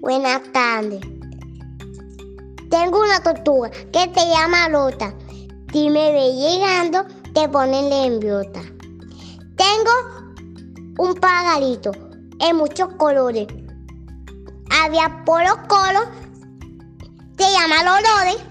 Buenas tardes. Tengo una tortuga que te llama Lota. Si me ve llegando, te ponen la enviota. Tengo un pajarito en muchos colores. Había por los colos, te llama Lolores.